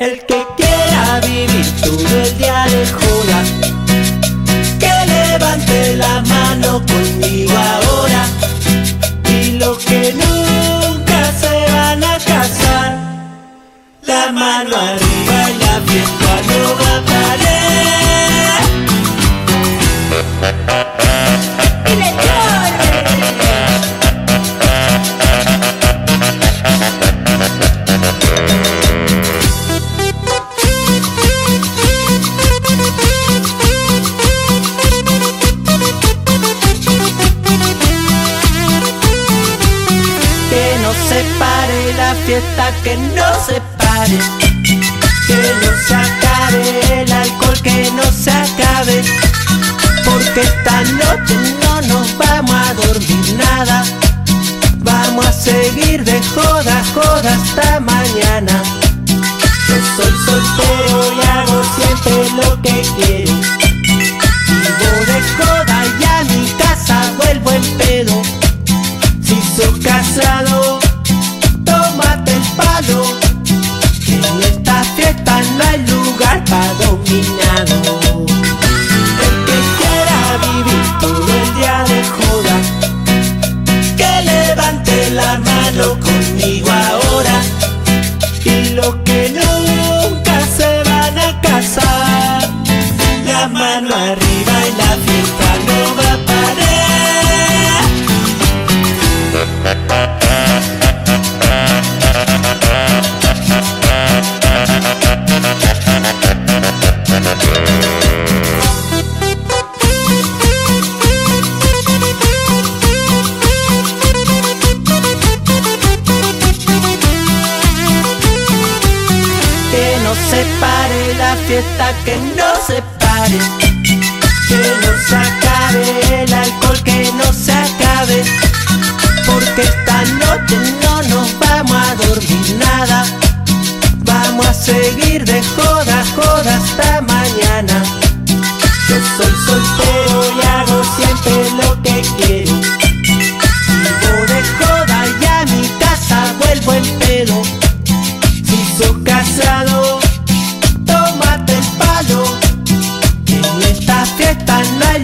El que quiera vivir todo el día de joda, que levante la mano conmigo ahora. Y los que nunca se van a casar, la mano arriba y la fiesta se pare la fiesta, que no se pare. Que no se acabe el alcohol, que no se acabe. Porque esta noche no nos vamos a dormir nada. Vamos a seguir de joda, joda hasta mañana. Yo soy soltero y hago siempre lo que quiero. Vivo de joda y a mi casa vuelvo en pedo. Si soy casado 姑娘。La fiesta que no se pare, que no se acabe el alcohol, que no se acabe, porque esta noche no nos vamos a dormir nada, vamos a seguir de joda, joda hasta mañana. Yo soy soltero y hago siempre lo que quiero. Vivo de joda y a mi casa vuelvo en pedo. Si soy casado